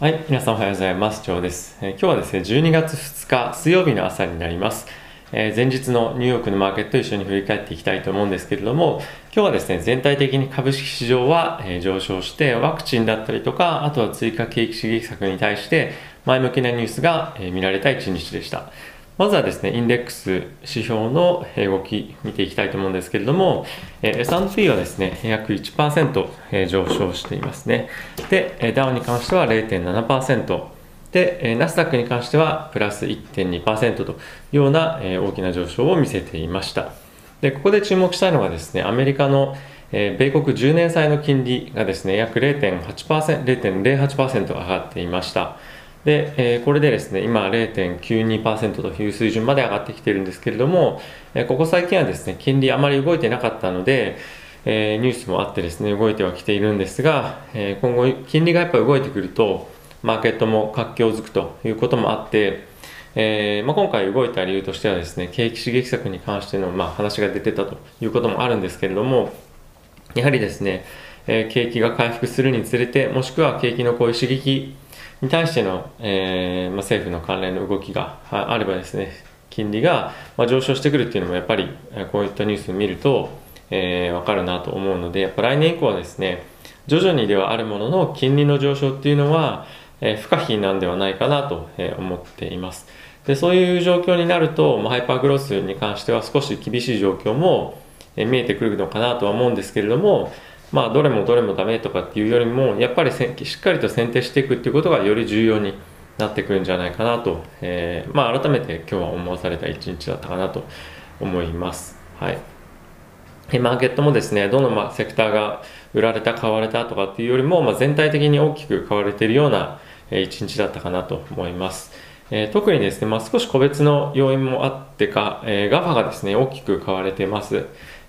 はい、皆さんおはようございます。ジョーです。えー今日はですね、12月2日水曜日の朝になります。えー前日のニューヨークのマーケットを一緒に振り返っていきたいと思うんですけれども、今日はですね、全体的に株式市場は、えー上昇して、ワクチンだったりとか、あとは追加景気刺激策に対して、前向きなニュースが、えー見られた一日でした。まずはですね、インデックス指標の動き見ていきたいと思うんですけれども、S&P はですね、約1%上昇していますね。で、ダウンに関しては0.7%。で、ナスダックに関してはプラス1.2%というような、大きな上昇を見せていました。で、ここで注目したいのがですね、アメリカの、米国10年債の金利がですね、約0.8%、0.08%上がっていました。で、えーこれでですね、今0.92%という水準まで上がってきているんですけれども、えーここ最近はですね、金利あまり動いてなかったので、えーニュースもあってですね、動いてはきているんですが、えー今後、金利がやっぱり動いてくると、マーケットも活況づくということもあって、えーまあ、今回動いた理由としてはですね、景気刺激策に関しての、まあ、話が出てたということもあるんですけれども、やはりですね、えー景気が回復するにつれて、もしくは景気のこういう刺激に対しての、えーまあ、政府の関連の動きがあればですね、金利が、ま、上昇してくるっていうのもやっぱり、こういったニュースを見ると、えーわかるなと思うので、やっぱ来年以降はですね、徐々にではあるものの金利の上昇っていうのは、えー不可避なんではないかなと、思っています。でそういう状況になると、まあ、ハイパーグロスに関しては少し厳しい状況も、見えてくるのかなとは思うんですけれども、まあ、どれもどれもダメとかっていうよりも、やっぱりせしっかりと選定していくっていうことがより重要になってくるんじゃないかなと、えーまあ、改めて今日は思わされた一日だったかなと思います。はい。マーケットもですね、どのまセクターが売られた、買われたとかっていうよりも、まあ、全体的に大きく買われているような一日だったかなと思います。えー特にですね、まあ、少し個別の要因もあってか、えー、GAFA がですね、大きく買われています。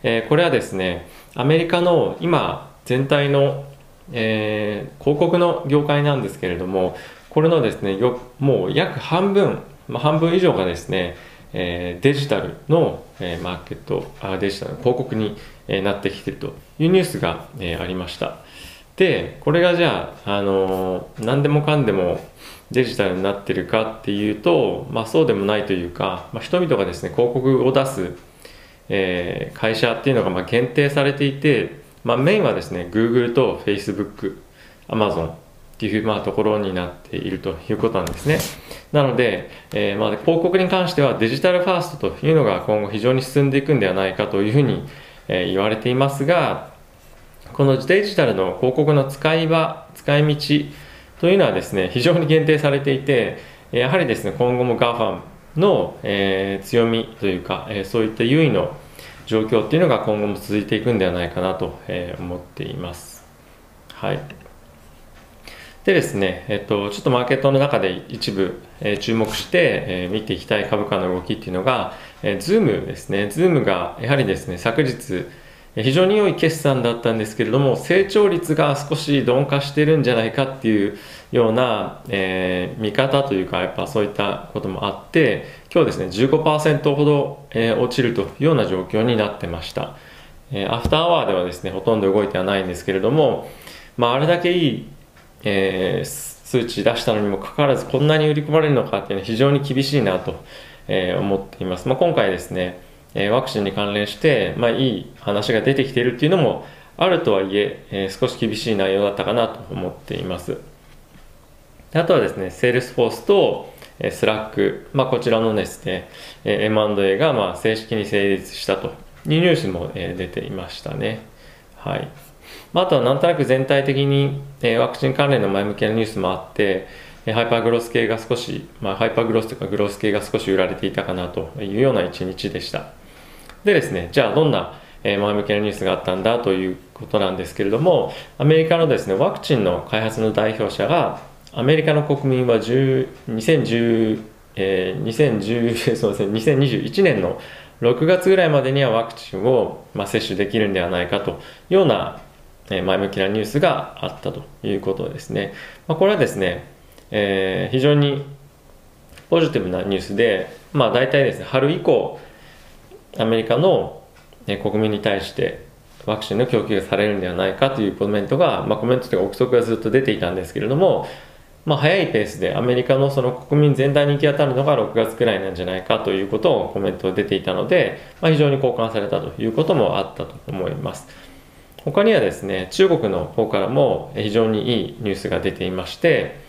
えこれはですね、アメリカの今、全体の、えー広告の業界なんですけれども、これのですね、よもう約半分、まあ、半分以上がですね、えーデジタルの、えマーケットあ、デジタルの広告に、えなってきているというニュースが、えありました。で、これがじゃあ、あの何でもかんでもデジタルになってるかっていうと、まあそうでもないというか、まあ、人々がですね、広告を出す、えー会社っていうのがまあ限定されていて、まあメインはですね、Google と Facebook、Amazon っていうまあところになっているということなんですね。なので、えーまあ広告に関してはデジタルファーストというのが今後非常に進んでいくんではないかというふうに、えー言われていますが、このデジタルの広告の使い場、使い道というのはですね、非常に限定されていて、やはりですね、今後も GAFAM の、えー強みというか、えーそういった優位の状況っていうのが今後も続いていくんではないかなと、えー思っています。はい。でですね、えっと、ちょっとマーケットの中で一部、えー注目して、えー見ていきたい株価の動きっていうのが、えー、ズームですね。ズームがやはりですね、昨日、非常に良い決算だったんですけれども、成長率が少し鈍化してるんじゃないかっていうような、えー見方というか、やっぱそういったこともあって、今日ですね、15%ほど、えー落ちるというような状況になってました。えーアフターアワーではですね、ほとんど動いてはないんですけれども、まあ、あれだけいいえ数値出したのにもかかわらずこんなに売り込まれるのかっていうのは非常に厳しいなと、え思っています。まあ、今回ですね、えワクチンに関連して、まあ、いい話が出てきているっていうのもあるとはいええ少し厳しい内容だったかなと思っています。あとはですね、セールスフォースとえースラック、まあ、こちらのですね、えー M&A がまあ正式に成立したというニュースもえ出ていましたね。はい。まあ、あとはなんとなく全体的に、えワクチン関連の前向きなニュースもあって、ハイパーグロス系が少し、まあ、ハイパーグロスというかグロス系が少し売られていたかなというような一日でした。でですね、じゃあどんな前向きなニュースがあったんだということなんですけれども、アメリカのですね、ワクチンの開発の代表者が、アメリカの国民は10 2010、えー2010 そうですね、2021年の6月ぐらいまでにはワクチンを、まあ、接種できるんではないかというような、え前向きなニュースがあったということですね。まあ、これはですね、えー非常にポジティブなニュースで、まあ、大体ですね、春以降、アメリカの、国民に対してワクチンの供給がされるんではないかというコメントが、まあ、コメントというか憶測がずっと出ていたんですけれども、まあ、早いペースでアメリカのその国民全体に行き当たるのが6月くらいなんじゃないかということをコメント出ていたので、まあ、非常に交換されたということもあったと思います。他にはですね、中国の方からも非常にいいニュースが出ていまして、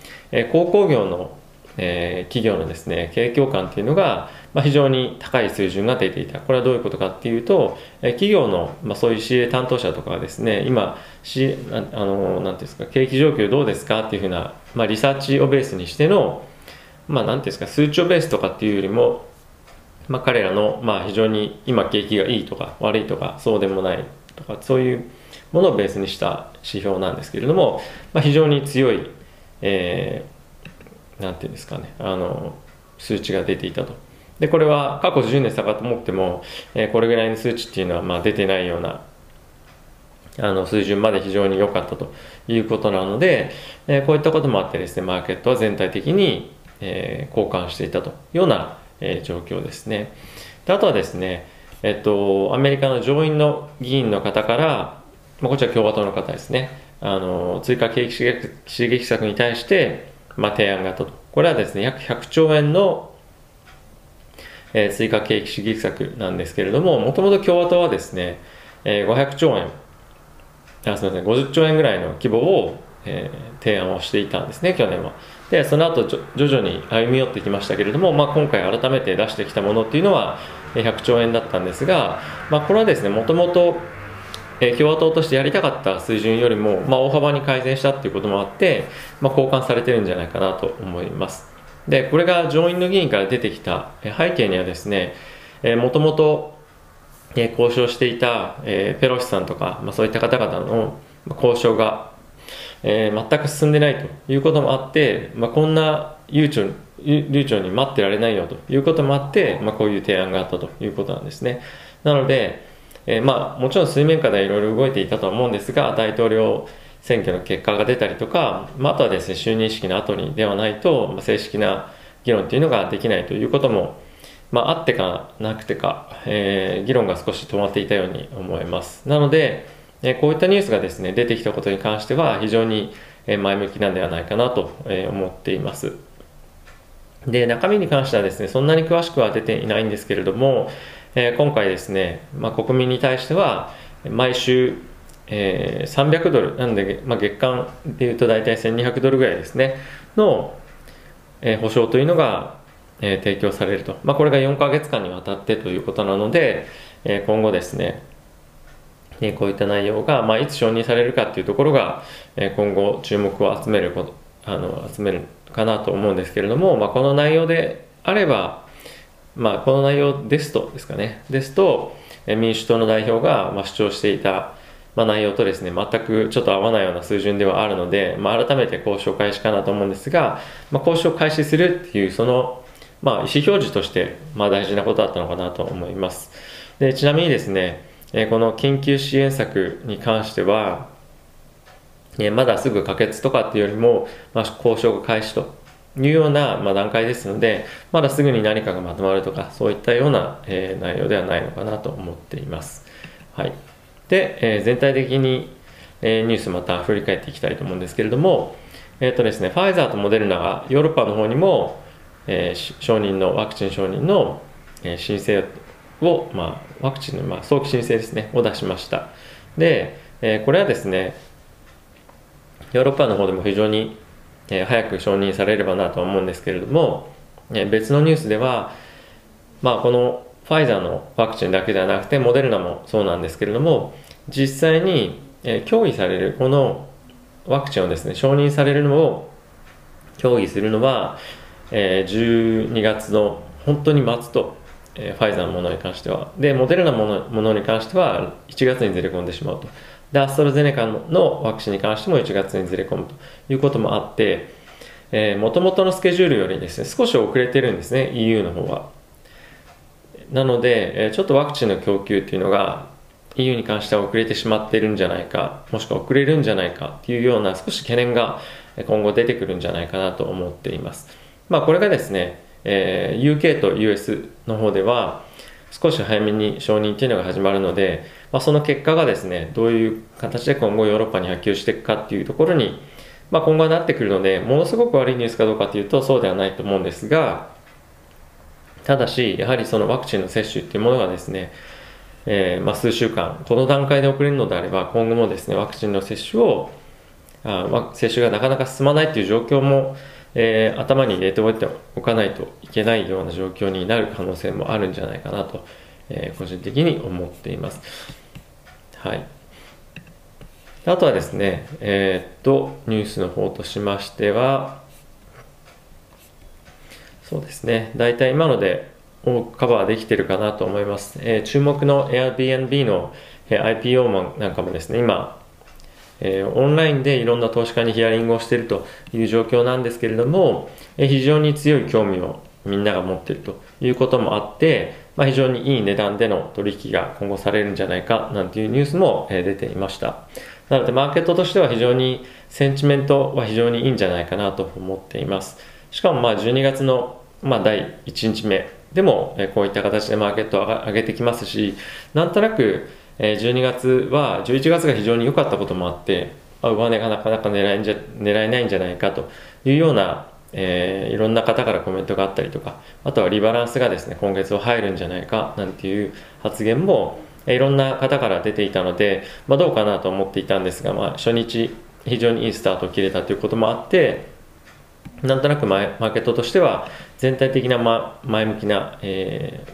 鉱工業のえー、企業のですね景況感っていうのが、まあ、非常に高い水準が出ていた。これはどういうことかっていうと、えー、企業の、まあ、そういう CA 担当者とかはですね今、C、ああのなんていうんですか景気状況どうですかっていうふうな、まあ、リサーチをベースにしてのまあなんていうんですか数値をベースとかっていうよりも、まあ、彼らの、まあ、非常に今景気がいいとか悪いとかそうでもないとかそういうものをベースにした指標なんですけれども、まあ、非常に強い、えーなんていうんですかねあの数値が出ていたと。でこれは過去10年遡っても、えー、これぐらいの数値っていうのはまあ出てないようなあの水準まで非常に良かったということなので、えー、こういったこともあってですねマーケットは全体的に、えー、交換していたというような、えー、状況ですねであとはですねえっとアメリカの上院の議員の方から、まあ、こちら共和党の方ですねあの追加景気刺激策に対してまあ、提案があったと。これはですね、約100兆円の、えー、追加景気刺激策なんですけれども、もともと共和党はですね、えー、500兆円、あすみません、50兆円ぐらいの規模を、えー、提案をしていたんですね、去年は。で、その後徐々に歩み寄ってきましたけれども、まあ、今回改めて出してきたものっていうのは100兆円だったんですが、まあ、これはですね、もともとえ、共和党としてやりたかった水準よりも、まあ、大幅に改善したっていうこともあって、まあ、交換されてるんじゃないかなと思います。で、これが上院の議員から出てきた背景にはですね、もともと、交渉していた、ペロシさんとか、まあ、そういった方々の交渉が、え、全く進んでないということもあって、まあ、こんな悠長流暢に待ってられないよということもあって、まあ、こういう提案があったということなんですね。なので、え、まあ、もちろん水面下でいろいろ動いていたと思うんですが、大統領選挙の結果が出たりとか、まあ、あとはですね、就任式の後にではないと、まあ、正式な議論というのができないということも、まあ、あってかなくてか、えー、議論が少し止まっていたように思います。なので、えー、こういったニュースがですね、出てきたことに関しては、非常に前向きなんではないかなと思っています。で、中身に関してはですね、そんなに詳しくは出ていないんですけれども、えー、今回ですね、まあ、国民に対しては毎週、えー、300ドル。なんで、まあ、月間でいうと大体1200ドルぐらいですね。の、えー、保証というのが、えー、提供されると、まあ、これが4ヶ月間にわたってということなので、えー、今後ですね。えこういった内容が、まあ、いつ承認されるかっていうところが、え今後注目を集めることあの集めるかなと思うんですけれども、まあ、この内容であれば、まあ、この内容ですとですかね、ですと、民主党の代表がまあ主張していた、まあ、内容とですね、全くちょっと合わないような水準ではあるので、まあ、改めて交渉開始かなと思うんですが、まあ、交渉開始するっていう、その、まあ、意思表示として、まあ、大事なことだったのかなと思います。で、ちなみにですね、えこの緊急支援策に関しては、まだすぐ可決とかっていうよりも、まあ、交渉が開始というような、まあ、段階ですので、まだすぐに何かがまとまるとか、そういったような、え、内容ではないのかなと思っています。はい。で、えー、全体的に、えー、ニュースまた振り返っていきたいと思うんですけれども、えっ、とですね、ファイザーとモデルナがヨーロッパの方にも、え承認の、ワクチン承認の、え申請を、まあ、ワクチンの、まあ、早期申請ですね、を出しました。で、えこれはですね、ヨーロッパの方でも非常にえー、早く承認されればなと思うんですけれども、えー、別のニュースでは、まあ、このファイザーのワクチンだけではなくてモデルナもそうなんですけれども実際に、えー、協議されるこのワクチンをですね承認されるのを協議するのは、えー、12月の本当に末と、えー、ファイザーのものに関しては。でモデルナのものものに関しては1月にずれ込んでしまうと。で、アストラゼネカのワクチンに関しても1月にずれ込むと。いうこともあって、えー、元々のスケジュールよりですね、少し遅れてるんですね、EU の方は。なので、え、ちょっとワクチンの供給っていうのが EU に関しては遅れてしまっているんじゃないか、もしくは遅れるんじゃないかっていうような少し懸念が今後出てくるんじゃないかなと思っています。まあこれがですね、えー、UK と US の方では少し早めに承認っていうのが始まるので、まあ、その結果がですねどういう形で今後ヨーロッパに波及していくかっていうところに、まあ、今後はなってくるので、ものすごく悪いニュースかどうかというとそうではないと思うんですが、ただし、やはりそのワクチンの接種っていうものがですね、えー、まあ、数週間、この段階で遅れるのであれば、今後もですね、ワクチンの接種を、あ接種がなかなか進まないという状況も、えー、頭に入れておいておかないといけないような状況になる可能性もあるんじゃないかなと、えー、個人的に思っています。はい。あとはですね、え、っと、ニュースの方としましては、そうですね、大体今のでカバーできてるかなと思います。えー、注目の Airbnb の、え、IPO もなんかもですね、今、えー、オンラインでいろんな投資家にヒアリングをしているという状況なんですけれども、えー、非常に強い興味をみんなが持っているということもあって、まあ、非常にいい値段での取引が今後されるんじゃないかなんていうニュースも、え、出ていました。なのでマーケットとしては非常にセンチメントは非常にいいんじゃないかなと思っています。しかもまあ12月のまあ第1日目。でもこういった形でマーケットを上げてきますし、なんとなく12月は11月が非常に良かったこともあって、上値がなかなか狙えんじゃ狙えないんじゃないかというような、えー、いろんな方からコメントがあったりとか、あとはリバランスがですね、今月は入るんじゃないかなんていう発言もいろんな方から出ていたので、まあ、どうかなと思っていたんですが、まあ、初日非常にいいスタートを切れたということもあってなんとなくマーケットとしては全体的なま前向きな、え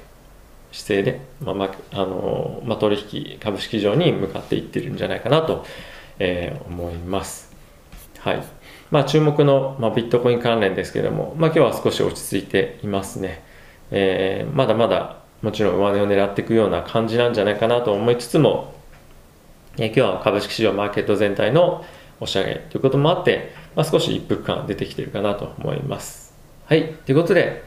ー、姿勢で、まあまあのまあ、取引株式市場に向かっていってるんじゃないかなと、えー、思います。はいまあ、注目の、まあ、ビットコイン関連ですけれども、まあ、今日は少し落ち着いていますね。えー、まだまだもちろん上値を狙っていくような感じなんじゃないかなと思いつつも、え今日は株式市場マーケット全体の押し上げということもあって、まあ、少し一服感出てきてるかなと思います。はい。ということで、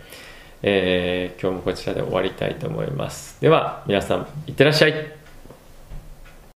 えー、今日もこちらで終わりたいと思います。では、皆さん、いってらっしゃい。